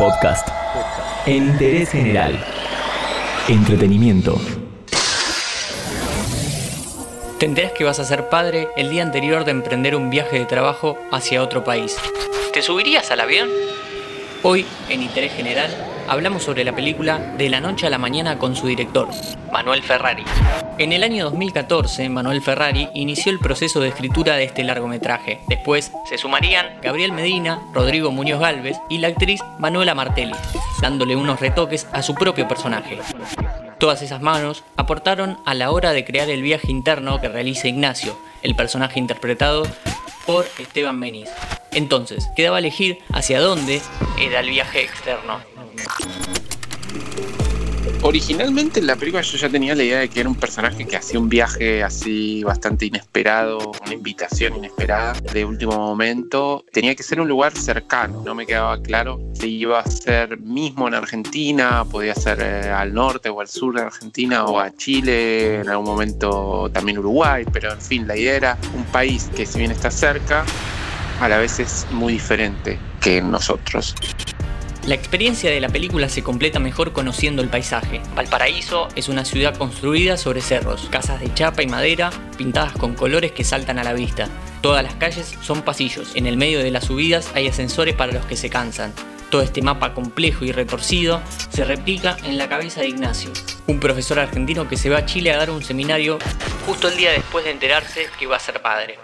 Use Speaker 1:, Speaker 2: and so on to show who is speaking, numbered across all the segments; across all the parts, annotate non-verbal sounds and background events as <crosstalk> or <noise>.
Speaker 1: Podcast. Interés general. Entretenimiento.
Speaker 2: Te enteras que vas a ser padre el día anterior de emprender un viaje de trabajo hacia otro país. ¿Te subirías al avión? Hoy, en Interés General, hablamos sobre la película De la noche a la mañana con su director, Manuel Ferrari. En el año 2014, Manuel Ferrari inició el proceso de escritura de este largometraje. Después se sumarían Gabriel Medina, Rodrigo Muñoz Galvez y la actriz Manuela Martelli, dándole unos retoques a su propio personaje. Todas esas manos aportaron a la hora de crear el viaje interno que realiza Ignacio, el personaje interpretado por Esteban Meniz. Entonces, quedaba elegir hacia dónde era el viaje externo.
Speaker 3: Originalmente en la película yo ya tenía la idea de que era un personaje que hacía un viaje así bastante inesperado, una invitación inesperada de último momento. Tenía que ser un lugar cercano, no me quedaba claro si iba a ser mismo en Argentina, podía ser eh, al norte o al sur de Argentina o a Chile, en algún momento también Uruguay, pero en fin, la idea era un país que si bien está cerca, a la vez es muy diferente que nosotros.
Speaker 2: La experiencia de la película se completa mejor conociendo el paisaje. Valparaíso es una ciudad construida sobre cerros, casas de chapa y madera pintadas con colores que saltan a la vista. Todas las calles son pasillos. En el medio de las subidas hay ascensores para los que se cansan. Todo este mapa complejo y retorcido se replica en la cabeza de Ignacio, un profesor argentino que se va a Chile a dar un seminario justo el día después de enterarse que va a ser padre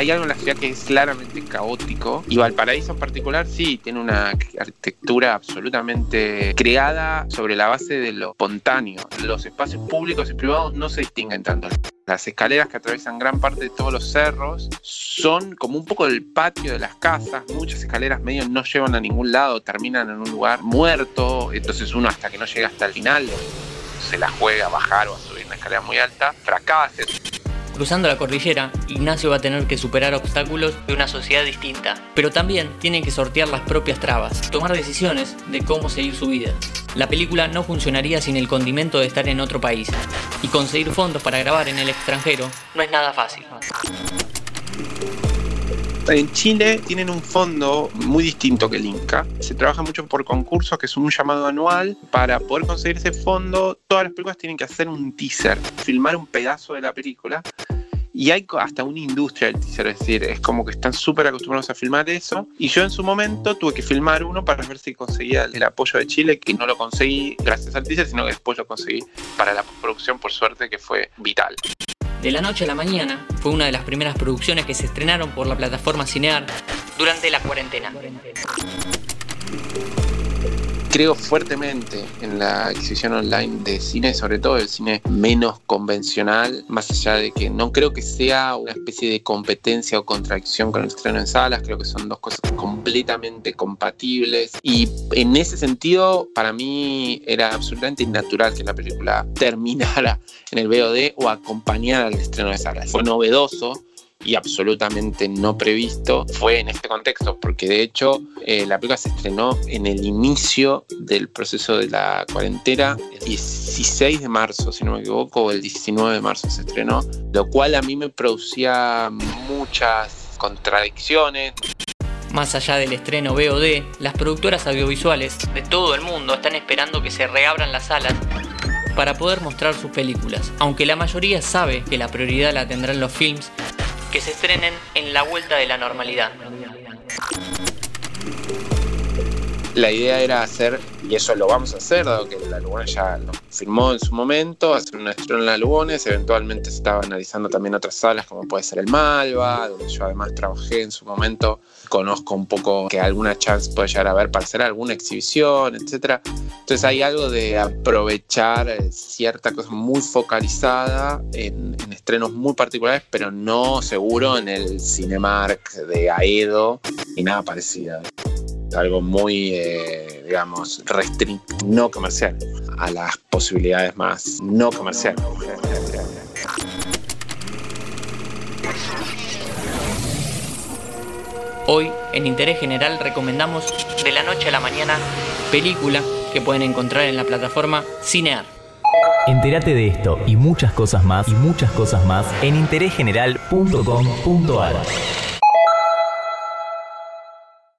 Speaker 3: hay algo en la ciudad que es claramente caótico y Valparaíso en particular sí tiene una arquitectura absolutamente creada sobre la base de lo espontáneo. Los espacios públicos y privados no se distinguen tanto. Las escaleras que atraviesan gran parte de todos los cerros son como un poco del patio de las casas. Muchas escaleras medio no llevan a ningún lado, terminan en un lugar muerto. Entonces uno hasta que no llega hasta el final se la juega a bajar o a subir una escalera muy alta, fracasa.
Speaker 2: Cruzando la cordillera, Ignacio va a tener que superar obstáculos de una sociedad distinta, pero también tiene que sortear las propias trabas, tomar decisiones de cómo seguir su vida. La película no funcionaría sin el condimento de estar en otro país, y conseguir fondos para grabar en el extranjero no es nada fácil.
Speaker 3: En Chile tienen un fondo muy distinto que el Inca. Se trabaja mucho por concursos, que es un llamado anual. Para poder conseguir ese fondo, todas las películas tienen que hacer un teaser, filmar un pedazo de la película y hay hasta una industria del teaser, es decir, es como que están súper acostumbrados a filmar eso. Y yo en su momento tuve que filmar uno para ver si conseguía el apoyo de Chile, que no lo conseguí gracias al teaser, sino que después lo conseguí para la postproducción, por suerte, que fue vital.
Speaker 2: De la noche a la mañana fue una de las primeras producciones que se estrenaron por la plataforma Cinear durante la cuarentena
Speaker 3: creo fuertemente en la exhibición online de cine, sobre todo el cine menos convencional, más allá de que no creo que sea una especie de competencia o contradicción con el estreno en salas, creo que son dos cosas completamente compatibles y en ese sentido para mí era absolutamente innatural que la película <laughs> terminara en el VOD o acompañara al estreno de salas. Fue novedoso y absolutamente no previsto fue en este contexto, porque de hecho eh, la película se estrenó en el inicio del proceso de la cuarentena, el 16 de marzo, si no me equivoco, o el 19 de marzo se estrenó, lo cual a mí me producía muchas contradicciones.
Speaker 2: Más allá del estreno VOD, las productoras audiovisuales de todo el mundo están esperando que se reabran las salas para poder mostrar sus películas. Aunque la mayoría sabe que la prioridad la tendrán los films, que se estrenen en la vuelta de la normalidad.
Speaker 3: La idea era hacer, y eso lo vamos a hacer, dado que la Lugona ya lo firmó en su momento, hacer un estreno en la Lugones, eventualmente se estaba analizando también otras salas como puede ser el Malva, donde yo además trabajé en su momento, conozco un poco que alguna chance puede llegar a haber para hacer alguna exhibición, etc. Entonces hay algo de aprovechar eh, cierta cosa muy focalizada en, estrenos muy particulares, pero no seguro en el Cinemark de Aedo y nada parecido algo muy, eh, digamos, restricto, no comercial, a las posibilidades más no comerciales.
Speaker 2: Hoy, en Interés General, recomendamos De la Noche a la Mañana, película que pueden encontrar en la plataforma Cinear.
Speaker 1: Entérate de esto y muchas cosas más y muchas cosas más en interésgeneral.com.ar.